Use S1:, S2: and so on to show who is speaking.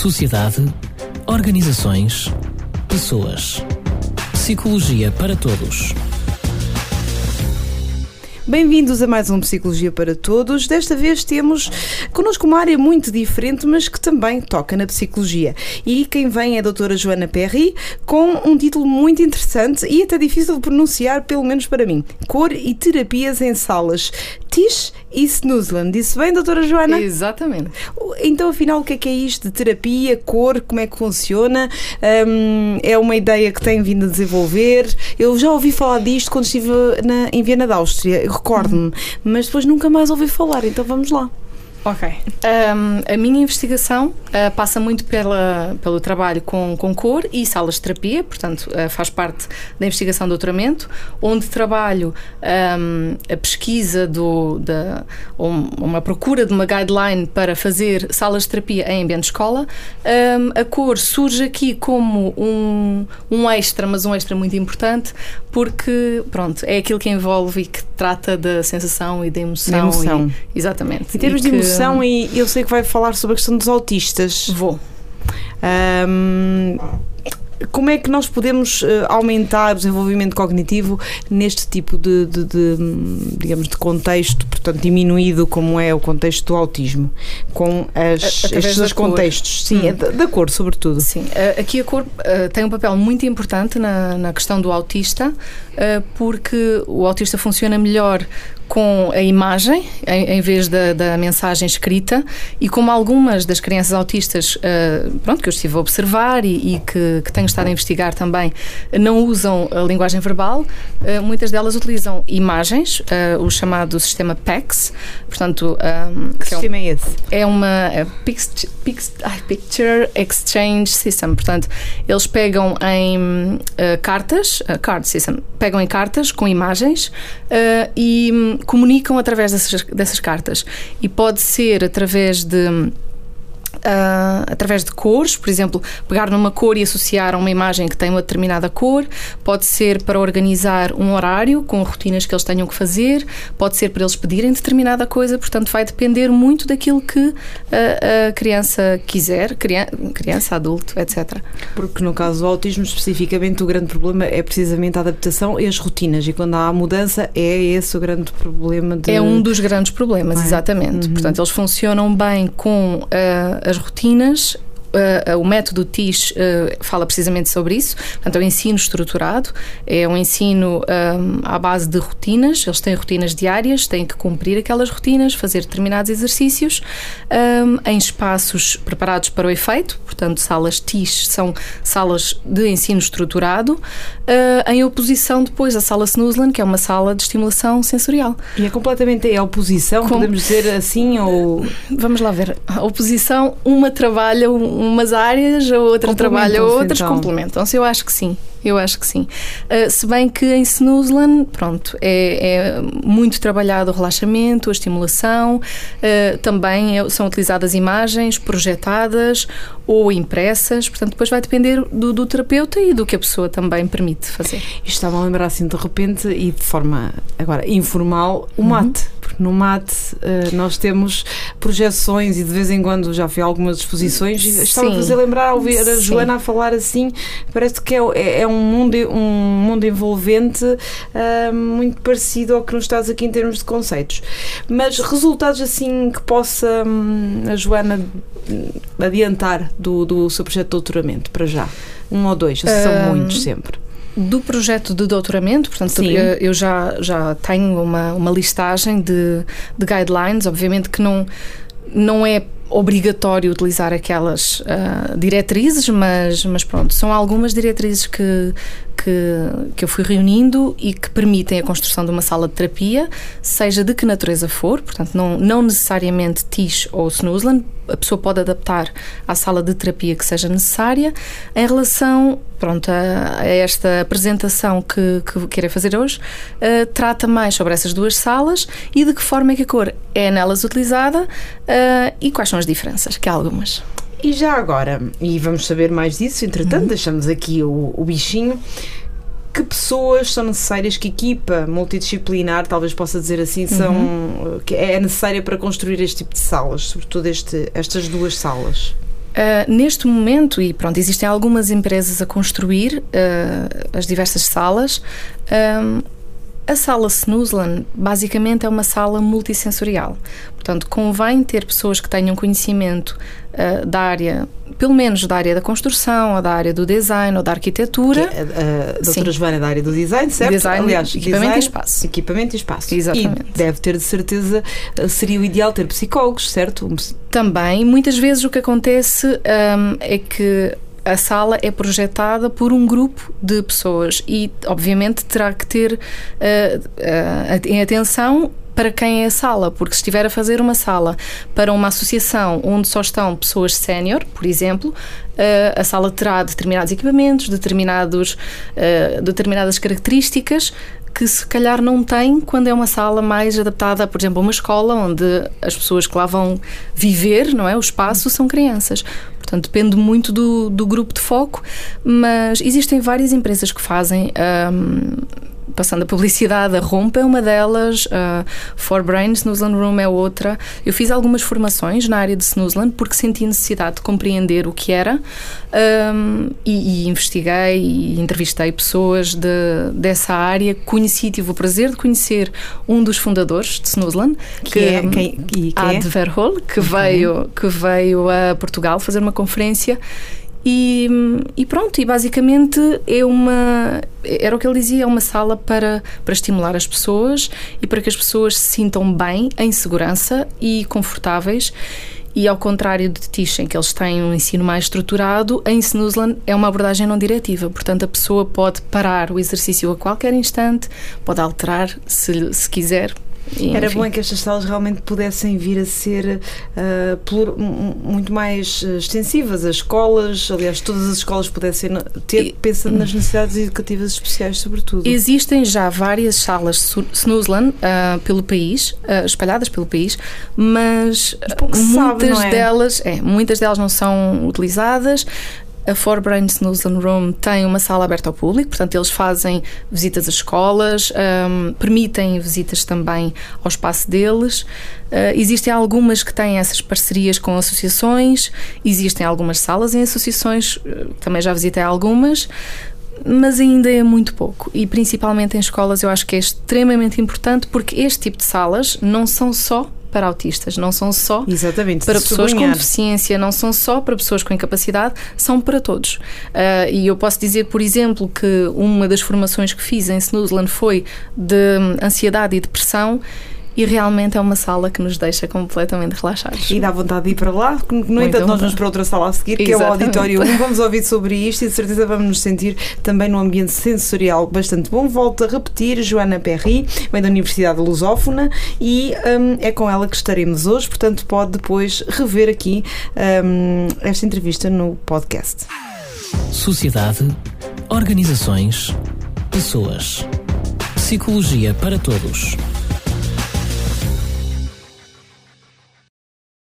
S1: sociedade, organizações, pessoas. Psicologia para todos.
S2: Bem-vindos a mais um Psicologia para Todos. Desta vez temos connosco uma área muito diferente, mas que também toca na psicologia. E quem vem é a doutora Joana Perry, com um título muito interessante e até difícil de pronunciar, pelo menos para mim. Cor e terapias em salas. Tish e Snoozland. Disse bem, doutora Joana?
S3: Exatamente.
S2: Então, afinal, o que é que é isto de terapia, cor, como é que funciona? Um, é uma ideia que tem vindo a desenvolver. Eu já ouvi falar disto quando estive na, em Viena da Áustria, recordo-me, mas depois nunca mais ouvi falar, então vamos lá.
S3: Ok. Um, a minha investigação uh, passa muito pela, pelo trabalho com, com cor e salas de terapia, portanto, uh, faz parte da investigação do doutoramento, onde trabalho um, a pesquisa do, da, um, uma procura de uma guideline para fazer salas de terapia em ambiente de escola. a cor surge aqui como um, um extra, mas um extra muito importante, porque, pronto, é aquilo que envolve e que trata da sensação e da emoção. Da
S2: emoção.
S3: E, exatamente.
S2: Em termos de emoção, e eu sei que vai falar sobre a questão dos autistas.
S3: Vou.
S2: Um, como é que nós podemos uh, aumentar o desenvolvimento cognitivo neste tipo de, de, de, digamos, de contexto, portanto, diminuído como é o contexto do autismo, com as, estes dois contextos, sim, hum. É da, da, cor, sobretudo.
S3: Sim, uh, aqui a cor uh, tem um papel muito importante na, na questão do autista, porque o autista funciona melhor com a imagem em, em vez da, da, mensagem escrita e como algumas das crianças autistas uh, pronto, que eu estive a observar e, e que, que, tenho estado a investigar também não usam a linguagem verbal, uh, muitas delas utilizam imagens, uh, o chamado sistema PEX, portanto...
S2: Um, que, sistema é, um, é esse?
S3: É uma é Picture Exchange System, portanto eles pegam em cartas, card system, pegam em cartas com imagens e comunicam através dessas, dessas cartas. E pode ser através de Uh, através de cores, por exemplo, pegar numa cor e associar a uma imagem que tem uma determinada cor, pode ser para organizar um horário com rotinas que eles tenham que fazer, pode ser para eles pedirem determinada coisa, portanto, vai depender muito daquilo que a, a criança quiser, criança, criança, adulto, etc.
S2: Porque no caso do autismo, especificamente, o grande problema é precisamente a adaptação e as rotinas, e quando há mudança, é esse o grande problema. De...
S3: É um dos grandes problemas, é? exatamente. Uhum. Portanto, eles funcionam bem com. Uh, as rotinas Uh, o método TIS uh, fala precisamente sobre isso. Portanto, é um ensino estruturado, é um ensino um, à base de rotinas. Eles têm rotinas diárias, têm que cumprir aquelas rotinas, fazer determinados exercícios um, em espaços preparados para o efeito. Portanto, salas TIS são salas de ensino estruturado, uh, em oposição depois à sala Snoozland, que é uma sala de estimulação sensorial.
S2: E é completamente em oposição, Com... podemos dizer assim? ou
S3: Vamos lá ver. A oposição, uma trabalha. Um, umas áreas, a outra trabalha outras, então. complementam-se. Eu acho que sim. Eu acho que sim. Uh, se bem que em Snoozland, pronto, é, é, muito trabalhado o relaxamento, a estimulação, uh, também é, são utilizadas imagens projetadas ou impressas, portanto, depois vai depender do, do terapeuta e do que a pessoa também permite fazer.
S2: Isto estava a lembrar assim de repente e de forma agora informal o uhum. mate, porque no mate uh, nós temos projeções e de vez em quando já fui a algumas exposições e estava a fazer lembrar ao ouvir a Joana a falar assim, parece que é, é, é um mundo, um mundo envolvente uh, muito parecido ao que nos estás aqui em termos de conceitos. Mas resultados assim que possa um, a Joana adiantar do, do seu projeto de doutoramento, para já? Um ou dois, são um, muitos sempre
S3: do projeto de doutoramento, portanto, eu, eu, já, já tenho uma, uma listagem de, de guidelines, obviamente que não, não é obrigatório utilizar aquelas uh, diretrizes, mas, mas pronto, são algumas diretrizes que, que, que eu fui reunindo e que permitem a construção de uma sala de terapia, seja de que natureza for, portanto, não, não necessariamente TIS ou Snoozland, a pessoa pode adaptar à sala de terapia que seja necessária. Em relação pronto, a, a esta apresentação que, que fazer hoje, uh, trata mais sobre essas duas salas e de que forma é que a cor é nelas utilizada uh, e quais são as diferenças, que há algumas.
S2: E já agora, e vamos saber mais disso, entretanto, uhum. deixamos aqui o, o bichinho que pessoas são necessárias, que equipa multidisciplinar, talvez possa dizer assim, são uhum. que é necessária para construir este tipo de salas, sobretudo este, estas duas salas?
S3: Uh, neste momento, e pronto, existem algumas empresas a construir uh, as diversas salas. Um, a sala Snoozland basicamente é uma sala multissensorial. Portanto, convém ter pessoas que tenham conhecimento uh, da área, pelo menos da área da construção, ou da área do design, ou da arquitetura.
S2: Que, a, a doutora Joana é da área do design, certo?
S3: Design, Aliás, equipamento design, e espaço.
S2: Equipamento e espaço.
S3: Exatamente.
S2: E deve ter de certeza, eh, seria o ideal ter psicólogos, certo?
S3: Também, muitas vezes o que acontece um, é que a sala é projetada por um grupo de pessoas e, obviamente, terá que ter uh, uh, em atenção para quem é a sala, porque se estiver a fazer uma sala para uma associação onde só estão pessoas sénior, por exemplo, uh, a sala terá determinados equipamentos, determinados, determinadas características que se calhar não tem quando é uma sala mais adaptada, por exemplo, a uma escola onde as pessoas que lá vão viver, não é, o espaço são crianças. Portanto, depende muito do, do grupo de foco, mas existem várias empresas que fazem. Um, passando a publicidade, a Rompa é uma delas, uh, For Brains, Snoozland Room é outra. Eu fiz algumas formações na área de Snoozland porque senti necessidade de compreender o que era um, e, e, investiguei e entrevistei pessoas de, dessa área. Conheci, tive o prazer de conhecer um dos fundadores de Snoozland,
S2: que, que é quem,
S3: quem Ad é? Verhol, que, veio, que veio a Portugal fazer uma conferência e, e, pronto, e basicamente é uma. Era o que ele dizia, é uma sala para, para estimular as pessoas e para que as pessoas se sintam bem, em segurança e confortáveis. E ao contrário de Tish, em que eles têm um ensino mais estruturado, em Snoozland é uma abordagem não diretiva. Portanto, a pessoa pode parar o exercício a qualquer instante, pode alterar se, se quiser,
S2: e, Era bom é que estas salas realmente pudessem vir a ser uh, plur, muito mais uh, extensivas. As escolas, aliás, todas as escolas pudessem ter, e, pensando nas necessidades educativas especiais, sobretudo.
S3: Existem já várias salas Snoozland uh, pelo país, espalhadas pelo país, mas muitas
S2: sabe, é?
S3: delas, é, muitas delas não são utilizadas. A For Brains Newsland Room tem uma sala aberta ao público, portanto, eles fazem visitas às escolas, um, permitem visitas também ao espaço deles. Uh, existem algumas que têm essas parcerias com associações, existem algumas salas em associações, uh, também já visitei algumas, mas ainda é muito pouco. E principalmente em escolas, eu acho que é extremamente importante porque este tipo de salas não são só para autistas, não são só
S2: Exatamente,
S3: para pessoas com deficiência, não são só para pessoas com incapacidade, são para todos. Uh, e eu posso dizer, por exemplo, que uma das formações que fiz em Snoozland foi de ansiedade e depressão e realmente é uma sala que nos deixa completamente relaxados.
S2: E dá vontade de ir para lá. No Muito entanto, nós vamos para outra sala a seguir, que Exatamente. é o Auditório 1. Vamos ouvir sobre isto e de certeza vamos nos sentir também num ambiente sensorial bastante bom. Volto a repetir, Joana Perry, vem da Universidade Lusófona e um, é com ela que estaremos hoje, portanto pode depois rever aqui um, esta entrevista no podcast.
S1: Sociedade, organizações, pessoas. Psicologia para todos